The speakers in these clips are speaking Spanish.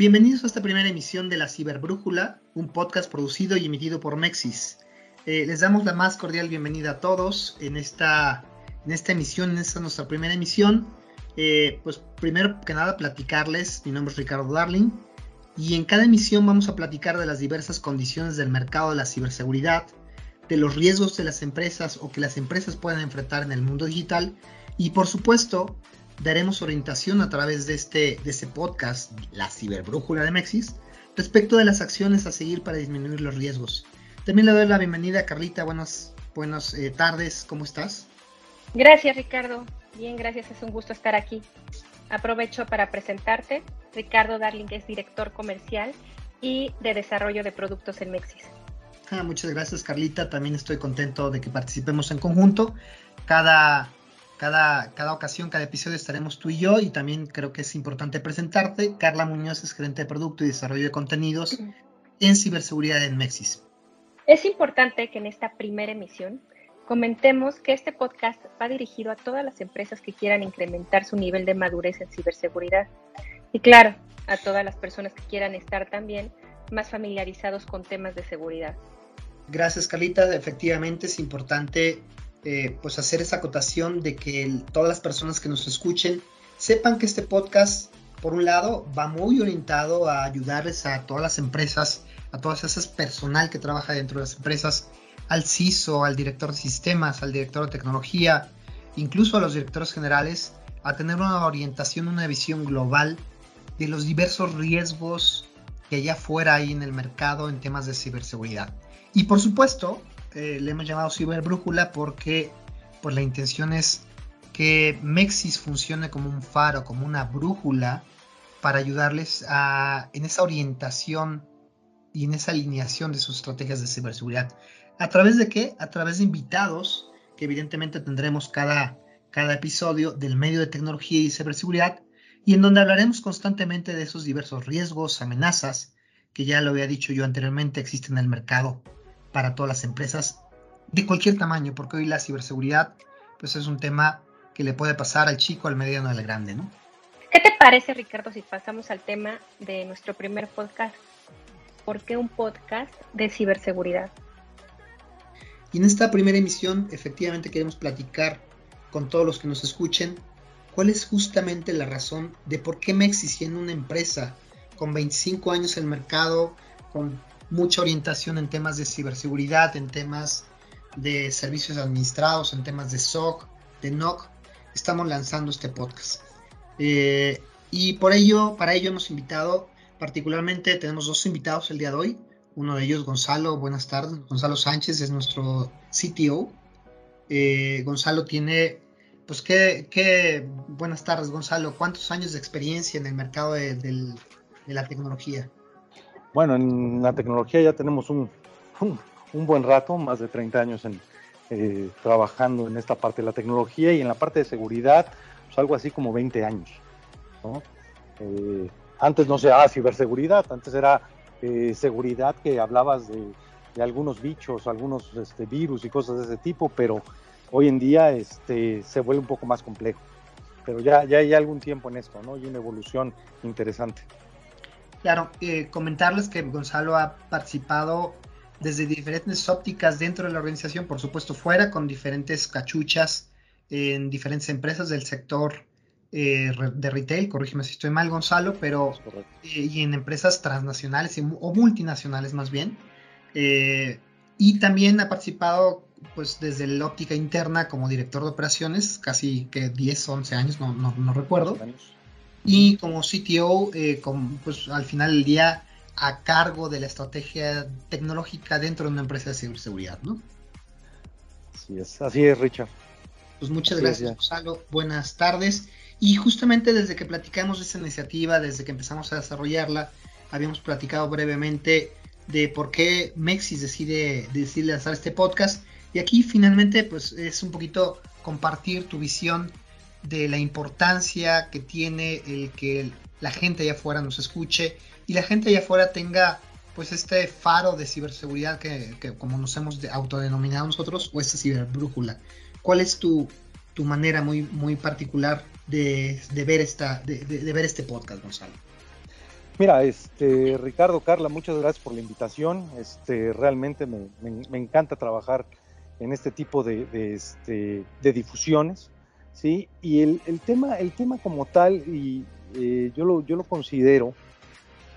Bienvenidos a esta primera emisión de la Ciberbrújula, un podcast producido y emitido por Mexis. Eh, les damos la más cordial bienvenida a todos en esta, en esta emisión, en esta nuestra primera emisión. Eh, pues primero que nada platicarles, mi nombre es Ricardo Darling, y en cada emisión vamos a platicar de las diversas condiciones del mercado de la ciberseguridad, de los riesgos de las empresas o que las empresas puedan enfrentar en el mundo digital, y por supuesto daremos orientación a través de este, de este podcast, la ciberbrújula de Mexis, respecto de las acciones a seguir para disminuir los riesgos. También le doy la bienvenida a Carlita, buenas, buenas eh, tardes, ¿cómo estás? Gracias Ricardo, bien, gracias, es un gusto estar aquí. Aprovecho para presentarte, Ricardo Darling es director comercial y de desarrollo de productos en Mexis. Ah, muchas gracias Carlita, también estoy contento de que participemos en conjunto. Cada cada, cada ocasión, cada episodio estaremos tú y yo y también creo que es importante presentarte. Carla Muñoz es gerente de producto y desarrollo de contenidos en ciberseguridad en Mexis. Es importante que en esta primera emisión comentemos que este podcast va dirigido a todas las empresas que quieran incrementar su nivel de madurez en ciberseguridad y claro, a todas las personas que quieran estar también más familiarizados con temas de seguridad. Gracias, Carlita. Efectivamente es importante eh, pues hacer esa acotación de que todas las personas que nos escuchen sepan que este podcast, por un lado, va muy orientado a ayudarles a todas las empresas, a todas esas personal que trabaja dentro de las empresas, al CISO, al director de sistemas, al director de tecnología, incluso a los directores generales, a tener una orientación, una visión global de los diversos riesgos que allá afuera hay en el mercado en temas de ciberseguridad. Y por supuesto, eh, le hemos llamado ciberbrújula porque pues, la intención es que Mexis funcione como un faro, como una brújula para ayudarles a, en esa orientación y en esa alineación de sus estrategias de ciberseguridad. ¿A través de qué? A través de invitados, que evidentemente tendremos cada, cada episodio del medio de tecnología y ciberseguridad, y en donde hablaremos constantemente de esos diversos riesgos, amenazas, que ya lo había dicho yo anteriormente, existen en el mercado para todas las empresas de cualquier tamaño, porque hoy la ciberseguridad pues es un tema que le puede pasar al chico, al mediano, al grande, ¿no? ¿Qué te parece, Ricardo, si pasamos al tema de nuestro primer podcast? ¿Por qué un podcast de ciberseguridad? Y en esta primera emisión, efectivamente, queremos platicar con todos los que nos escuchen cuál es justamente la razón de por qué Mexi, siendo una empresa con 25 años en el mercado, con mucha orientación en temas de ciberseguridad, en temas de servicios administrados, en temas de SOC, de NOC, estamos lanzando este podcast. Eh, y por ello, para ello hemos invitado, particularmente tenemos dos invitados el día de hoy. Uno de ellos, Gonzalo, buenas tardes. Gonzalo Sánchez es nuestro CTO. Eh, Gonzalo tiene, pues qué, qué, buenas tardes Gonzalo, ¿cuántos años de experiencia en el mercado de la tecnología? Bueno, en la tecnología ya tenemos un, un, buen rato, más de 30 años en, eh, trabajando en esta parte de la tecnología y en la parte de seguridad, pues algo así como 20 años. Eh, antes no se llamaba ciberseguridad, antes era eh, seguridad que hablabas de, algunos bichos, algunos este, virus y cosas de ese tipo, pero hoy en día este, se vuelve un poco más complejo. Pero ya, ya hay algún tiempo en esto, ¿no? Y una evolución interesante. Claro, eh, comentarles que Gonzalo ha participado desde diferentes ópticas dentro de la organización, por supuesto fuera, con diferentes cachuchas en diferentes empresas del sector eh, de retail, corrígeme si estoy mal Gonzalo, pero eh, y en empresas transnacionales o multinacionales más bien. y también ha participado pues desde la óptica interna como director de operaciones, casi que 10, 11 años, no, no, no recuerdo y como CTO, eh, pues al final del día a cargo de la estrategia tecnológica dentro de una empresa de ciberseguridad, ¿no? Así es, así es, Richard. Pues muchas gracias, Gonzalo. Buenas tardes. Y justamente desde que platicamos de esta iniciativa, desde que empezamos a desarrollarla, habíamos platicado brevemente de por qué Mexis decide, decide lanzar este podcast. Y aquí finalmente, pues es un poquito compartir tu visión de la importancia que tiene el que la gente allá afuera nos escuche y la gente allá afuera tenga pues este faro de ciberseguridad que, como nos hemos autodenominado nosotros o esta ciberbrújula. ¿Cuál es tu, tu manera muy, muy particular de, ver esta, de, ver este podcast, Gonzalo? Mira, este, Ricardo, Carla, muchas gracias por la invitación. Este, realmente me, encanta trabajar en este tipo de, este, de difusiones, ¿sí? Y el, tema, el tema como tal, y eh, yo, lo, yo lo considero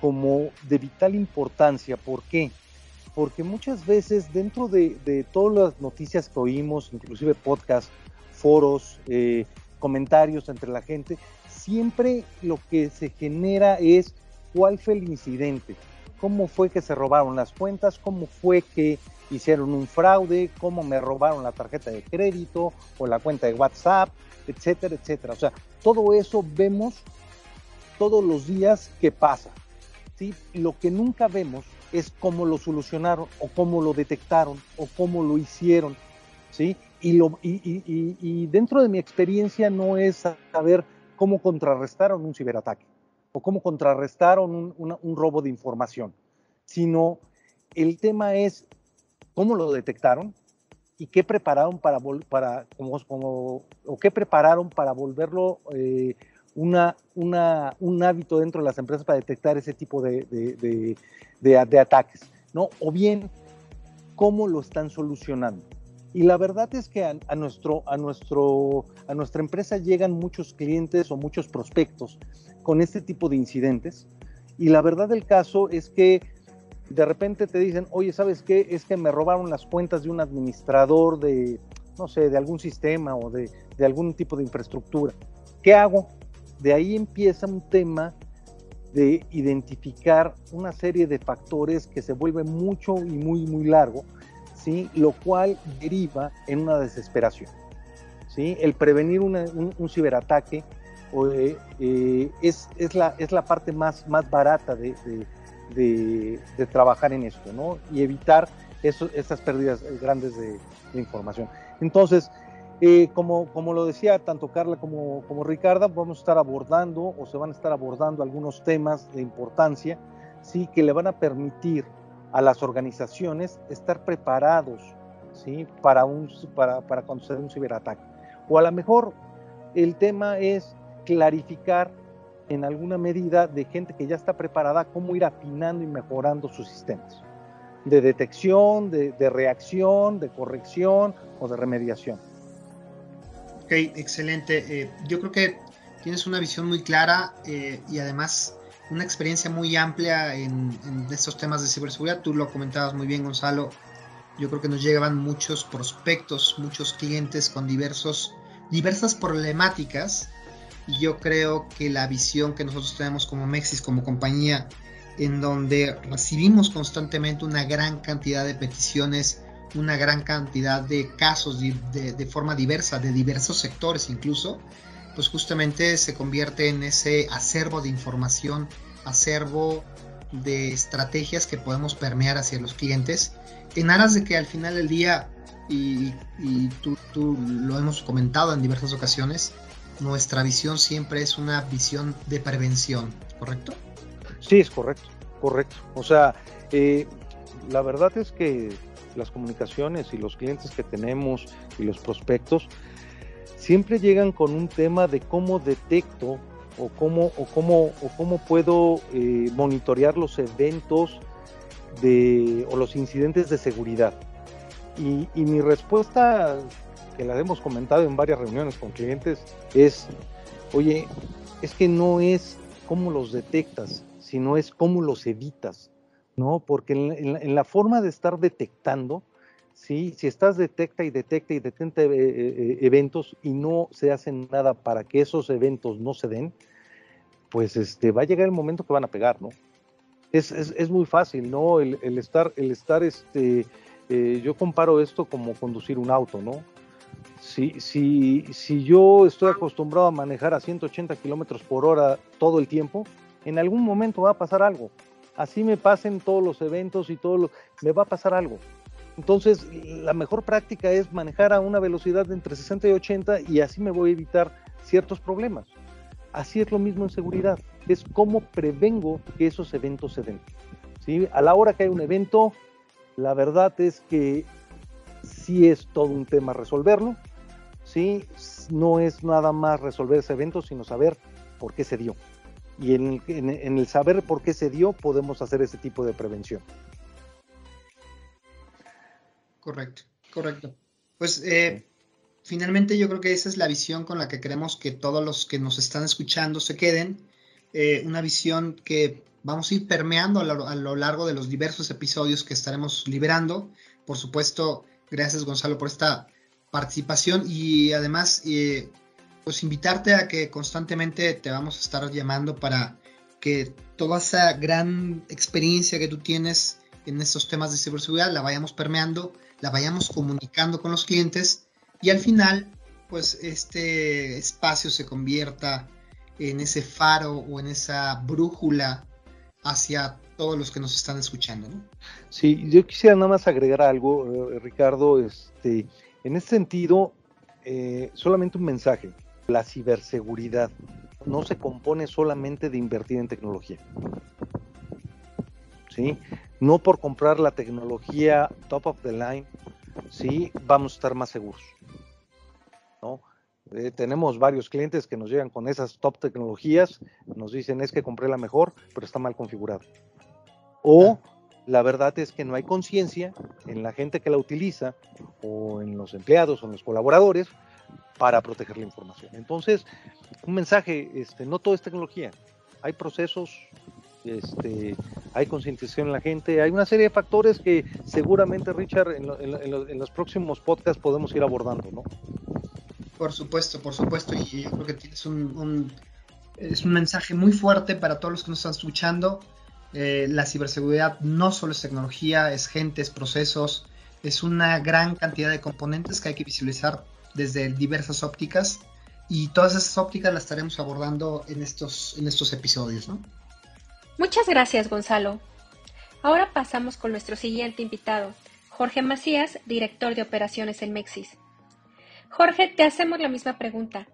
como de vital importancia. ¿Por qué? Porque muchas veces dentro de, todas las noticias que oímos, inclusive podcasts, foros, eh, comentarios entre la gente, siempre lo que se genera es cuál fue el incidente, cómo fue que se robaron las cuentas, cómo fue que hicieron un fraude, cómo me robaron la tarjeta de crédito o la cuenta de WhatsApp, etcétera, etcétera. O sea, todo eso vemos todos los días que pasa. ¿sí? Lo que nunca vemos es cómo lo solucionaron o cómo lo detectaron o cómo lo hicieron. ¿sí? Y, lo, y dentro de mi experiencia no es saber cómo contrarrestaron un ciberataque o cómo contrarrestaron un, robo de información, sino el tema es cómo lo detectaron y qué prepararon para, para como, o qué prepararon para volverlo eh, una, una, un hábito dentro de las empresas para detectar ese tipo de, de, ataques, ¿no? O bien, cómo lo están solucionando. Y la verdad es que a, nuestro, a, nuestro, a nuestra empresa llegan muchos clientes o muchos prospectos con este tipo de incidentes. Y la verdad del caso es que de repente te dicen, oye, ¿sabes qué? Es que me robaron las cuentas de un administrador de, no sé, de algún sistema o de, de algún tipo de infraestructura. ¿Qué hago? De ahí empieza un tema de identificar una serie de factores que se vuelve mucho y muy, muy largo, ¿sí? Lo cual deriva en una desesperación, ¿sí? El prevenir un, un ciberataque eh, es, es, la, es la parte más, más barata de, de, trabajar en esto, ¿no? Y evitar eso, esas pérdidas grandes de, información. Entonces, eh, como, como lo decía tanto Carla como, como Ricarda, vamos a estar abordando o se van a estar abordando algunos temas de importancia, sí, que le van a permitir a las organizaciones estar preparados, sí, para un, para, para cuando se dé un ciberataque. O a lo mejor el tema es clarificar en alguna medida de gente que ya está preparada cómo ir afinando y mejorando sus sistemas de detección, de, reacción, de corrección o de remediación. Ok, excelente. Eh, yo creo que tienes una visión muy clara eh, y además una experiencia muy amplia en, estos temas de ciberseguridad. Tú lo comentabas muy bien, Gonzalo. Yo creo que nos llegaban muchos prospectos, muchos clientes con diversos, diversas problemáticas y yo creo que la visión que nosotros tenemos como Mexis, como compañía, en donde recibimos constantemente una gran cantidad de peticiones, una gran cantidad de casos de, forma diversa, de diversos sectores incluso, pues justamente se convierte en ese acervo de información, acervo de estrategias que podemos permear hacia los clientes, en aras de que al final del día, y, tú, tú, lo hemos comentado en diversas ocasiones, nuestra visión siempre es una visión de prevención, ¿correcto? Sí, es correcto, correcto. O sea, eh, la verdad es que las comunicaciones y los clientes que tenemos y los prospectos siempre llegan con un tema de cómo detecto o cómo, o cómo, o cómo puedo eh, monitorear los eventos de, o los incidentes de seguridad. Y, y mi respuesta que la hemos comentado en varias reuniones con clientes, es, oye, es que no es cómo los detectas, sino es cómo los evitas, ¿no? Porque en, la, forma de estar detectando, ¿sí? si estás detecta y detecta y detecta eh, eh, eventos y no se hace nada para que esos eventos no se den, pues este, va a llegar el momento que van a pegar, ¿no? Es, es, es muy fácil, ¿no? El, el, estar, el estar, este, eh, yo comparo esto como conducir un auto, ¿no? Si, si, si yo estoy acostumbrado a manejar a 180 kilómetros por hora todo el tiempo, en algún momento va a pasar algo. Así me pasen todos los eventos y todo lo, me va a pasar algo. Entonces, la mejor práctica es manejar a una velocidad entre 60 y 80 y así me voy a evitar ciertos problemas. Así es lo mismo en seguridad, es cómo prevengo que esos eventos se den. ¿Sí? A la hora que hay un evento, la verdad es que sí es todo un tema resolverlo, ¿sí? No es nada más resolver ese evento, sino saber por qué se dio. y en, el saber por qué se dio podemos hacer ese tipo de prevención. Correcto, correcto. Pues eh, finalmente yo creo que esa es la visión con la que queremos que todos los que nos están escuchando se queden. Eh, una visión que vamos a ir permeando a lo, largo de los diversos episodios que estaremos liberando. Por supuesto, gracias Gonzalo por esta participación. Y además eh, pues invitarte a que constantemente te vamos a estar llamando para que toda esa gran experiencia que tú tienes en estos temas de ciberseguridad la vayamos permeando, la vayamos comunicando con los clientes y al final pues este espacio se convierta en ese faro o en esa brújula hacia todos los que nos están escuchando. ¿no? Sí, yo quisiera nada más agregar algo, eh, Ricardo, este, en ese sentido, eh, solamente un mensaje, la ciberseguridad no se compone solamente de invertir en tecnología. ¿Sí? No por comprar la tecnología top of the line, ¿sí? vamos a estar más seguros. ¿no? Eh, tenemos varios clientes que nos llegan con esas top tecnologías, nos dicen es que compré la mejor, pero está mal configurado. O la verdad es que no hay conciencia en la gente que la utiliza o en los empleados o en los colaboradores para proteger la información. Entonces, un mensaje, este, no todo es tecnología, hay procesos, este, hay concientización en la gente, hay una serie de factores que seguramente, Richard, en los próximos podcasts podemos ir abordando, ¿no? Por supuesto, por supuesto, y yo creo que tienes un, es un mensaje muy fuerte para todos los que nos están escuchando. Eh, la ciberseguridad no solo es tecnología, es gente, es procesos, es una gran cantidad de componentes que hay que visualizar desde diversas ópticas y todas esas ópticas las estaremos abordando en estos, en estos episodios. ¿no? Muchas gracias, Gonzalo. Ahora pasamos con nuestro siguiente invitado, Jorge Macías, director de operaciones en Mexis. Jorge, te hacemos la misma pregunta.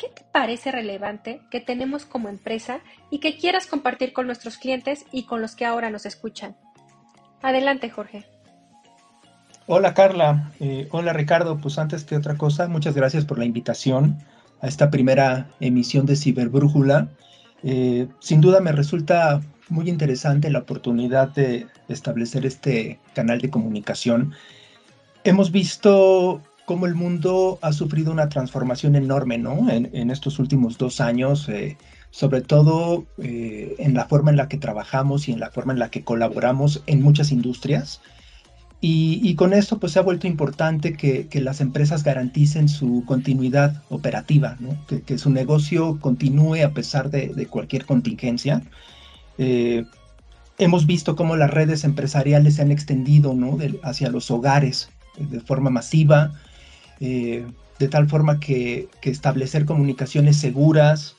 ¿Qué te parece relevante que tenemos como empresa y que quieras compartir con nuestros clientes y con los que ahora nos escuchan? Adelante, Jorge. Hola Carla, eh, hola Ricardo, pues antes que otra cosa, muchas gracias por la invitación a esta primera emisión de Ciberbrújula. Eh, sin duda me resulta muy interesante la oportunidad de establecer este canal de comunicación. Hemos visto cómo el mundo ha sufrido una transformación enorme, ¿no? En, estos últimos dos años, eh, sobre todo eh, en la forma en la que trabajamos y en la forma en la que colaboramos en muchas industrias. Y, con esto pues se ha vuelto importante que, las empresas garanticen su continuidad operativa, ¿no? que, su negocio continúe a pesar de, cualquier contingencia. Eh, hemos visto cómo las redes empresariales se han extendido ¿no? hacia los hogares de forma masiva, eh, de tal forma que, establecer comunicaciones seguras,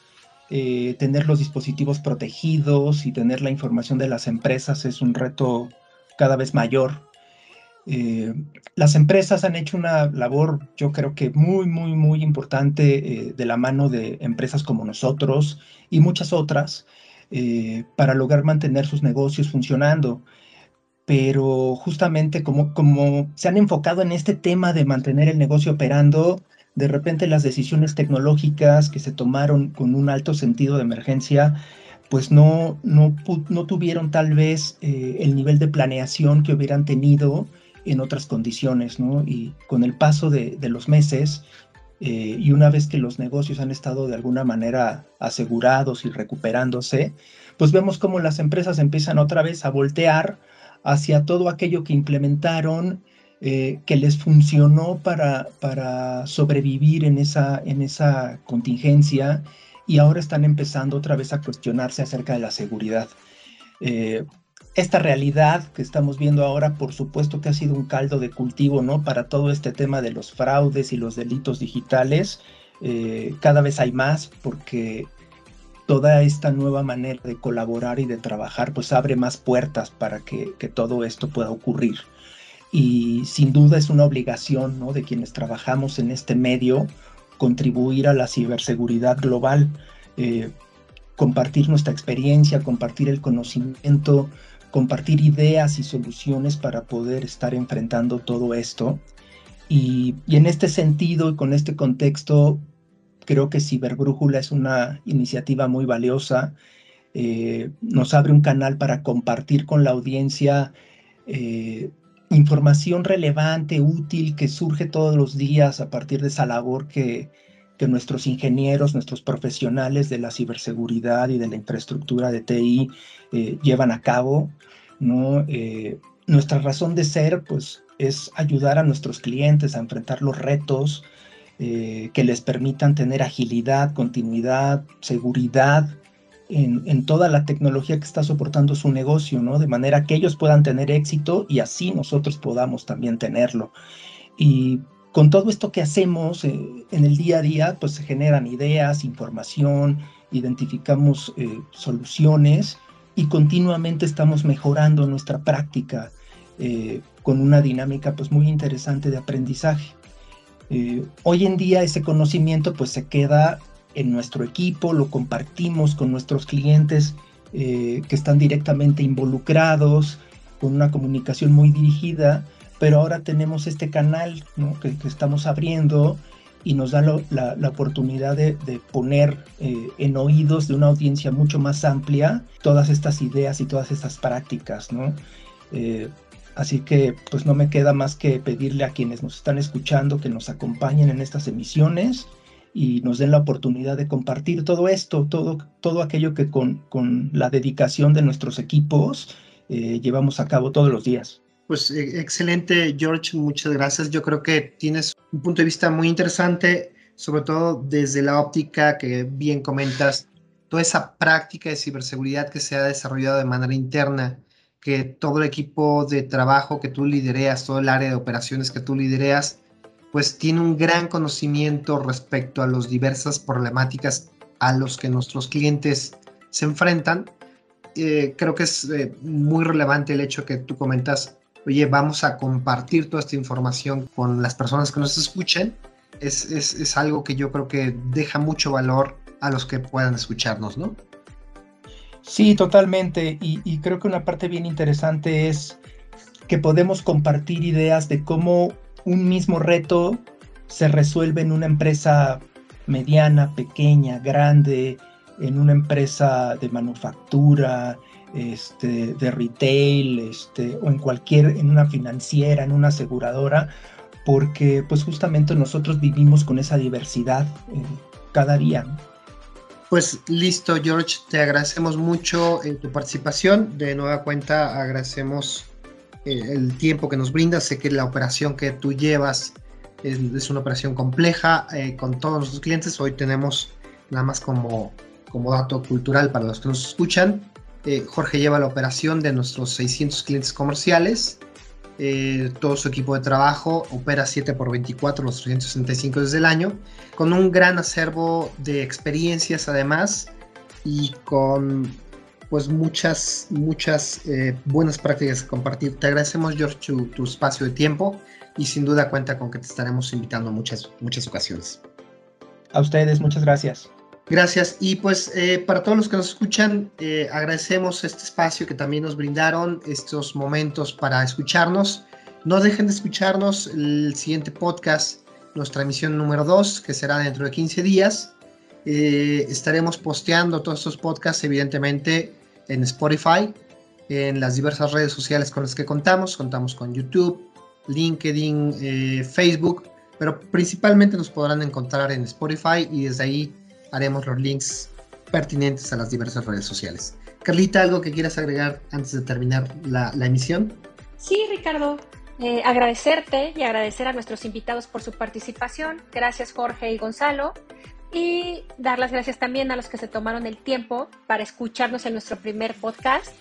eh, tener los dispositivos protegidos y tener la información de las empresas es un reto cada vez mayor. Eh, las empresas han hecho una labor, yo creo que muy, muy, muy importante de la mano de empresas como nosotros y muchas otras para lograr mantener sus negocios funcionando pero justamente como, como se han enfocado en este tema de mantener el negocio operando, de repente las decisiones tecnológicas que se tomaron con un alto sentido de emergencia, pues no, no, no tuvieron tal vez eh, el nivel de planeación que hubieran tenido en otras condiciones, ¿no? Y con el paso de, los meses eh, y una vez que los negocios han estado de alguna manera asegurados y recuperándose, pues vemos como las empresas empiezan otra vez a voltear hacia todo aquello que implementaron, eh, que les funcionó para, para sobrevivir en esa, en esa contingencia y ahora están empezando otra vez a cuestionarse acerca de la seguridad. Eh, esta realidad que estamos viendo ahora, por supuesto que ha sido un caldo de cultivo, ¿no? Para todo este tema de los fraudes y los delitos digitales. Eh, cada vez hay más porque toda esta nueva manera de colaborar y de trabajar pues abre más puertas para que, todo esto pueda ocurrir. Y sin duda es una obligación ¿no? de quienes trabajamos en este medio contribuir a la ciberseguridad global, eh, compartir nuestra experiencia, compartir el conocimiento, compartir ideas y soluciones para poder estar enfrentando todo esto. Y, y en este sentido y con este contexto, Creo que Ciberbrújula es una iniciativa muy valiosa eh, nos abre un canal para compartir con la audiencia eh, información relevante, útil, que surge todos los días a partir de esa labor que, nuestros ingenieros, nuestros profesionales de la ciberseguridad y de la infraestructura de TI eh, llevan a cabo. ¿no? nuestra razón de ser pues, es ayudar a nuestros clientes a enfrentar los retos que les permitan tener agilidad, continuidad, seguridad en, toda la tecnología que está soportando su negocio, ¿no? De manera que ellos puedan tener éxito y así nosotros podamos también tenerlo. Y con todo esto que hacemos eh, en el día a día, pues se generan ideas, información, identificamos eh, soluciones y continuamente estamos mejorando nuestra práctica eh, con una dinámica pues muy interesante de aprendizaje. Hoy en día ese conocimiento pues se queda en nuestro equipo, lo compartimos con nuestros clientes eh, que están directamente involucrados, con una comunicación muy dirigida, pero ahora tenemos este canal que, estamos abriendo y nos da la, oportunidad de, poner eh, en oídos de una audiencia mucho más amplia todas estas ideas y todas estas prácticas. Eh, así que pues no me queda más que pedirle a quienes nos están escuchando que nos acompañen en estas emisiones y nos den la oportunidad de compartir todo esto, todo, todo aquello que con, con la dedicación de nuestros equipos eh, llevamos a cabo todos los días. Pues eh, excelente, George, muchas gracias. Yo creo que tienes un punto de vista muy interesante, sobre todo desde la óptica que bien comentas, toda esa práctica de ciberseguridad que se ha desarrollado de manera interna, que todo el equipo de trabajo que tú lidereas, todo el área de operaciones que tú lidereas, pues tiene un gran conocimiento respecto a las diversas problemáticas a los que nuestros clientes se enfrentan. Eh, creo que es eh, muy relevante el hecho que tú comentas, oye, vamos a compartir toda esta información con las personas que nos escuchen. Es, es, es algo que yo creo que deja mucho valor a los que puedan escucharnos, ¿no? Sí, totalmente. Y, creo que una parte bien interesante es que podemos compartir ideas de cómo un mismo reto se resuelve en una empresa mediana, pequeña, grande, en una empresa de manufactura, este, de retail, este, o en cualquier, en una financiera, en una aseguradora, porque pues justamente nosotros vivimos con esa diversidad eh, cada día. Pues listo, George, te agradecemos mucho en tu participación. De nueva cuenta, agradecemos el tiempo que nos brinda. Sé que la operación que tú llevas es, una operación compleja eh, con todos nuestros clientes. Hoy tenemos nada más como, como dato cultural para los que nos escuchan. Eh, Jorge lleva la operación de nuestros 600 clientes comerciales. Eh, todo su equipo de trabajo opera 7 por 24 los 365 desde el año, con un gran acervo de experiencias además y con pues muchas, muchas eh, buenas prácticas que compartir. Te agradecemos, George, tu, espacio de tiempo y sin duda cuenta con que te estaremos invitando muchas, muchas ocasiones. A ustedes, muchas gracias. Gracias. Y pues eh, para todos los que nos escuchan, eh, agradecemos este espacio que también nos brindaron, estos momentos para escucharnos. No dejen de escucharnos el siguiente podcast, nuestra emisión número 2, que será dentro de 15 días. estaremos posteando todos estos podcasts, evidentemente, en Spotify, en las diversas redes sociales con las que contamos. Contamos con YouTube, LinkedIn, eh, Facebook, pero principalmente nos podrán encontrar en Spotify y desde ahí haremos los links pertinentes a las diversas redes sociales. Carlita, ¿algo que quieras agregar antes de terminar la, emisión? Sí, Ricardo. Eh, agradecerte y agradecer a nuestros invitados por su participación. Gracias Jorge y Gonzalo y dar las gracias también a los que se tomaron el tiempo para escucharnos en nuestro primer podcast.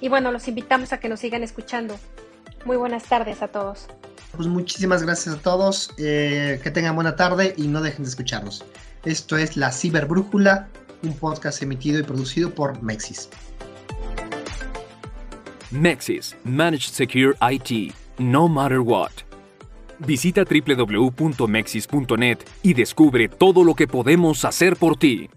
Y bueno, los invitamos a que nos sigan escuchando. Muy buenas tardes a todos. Pues muchísimas gracias a todos. Eh, que tengan buena tarde y no dejen de escucharnos. Esto es La Ciberbrújula, un podcast emitido y producido por Mexis. Mexis, Managed Secure IT, no matter what. Visita www.mexis.net y descubre todo lo que podemos hacer por ti.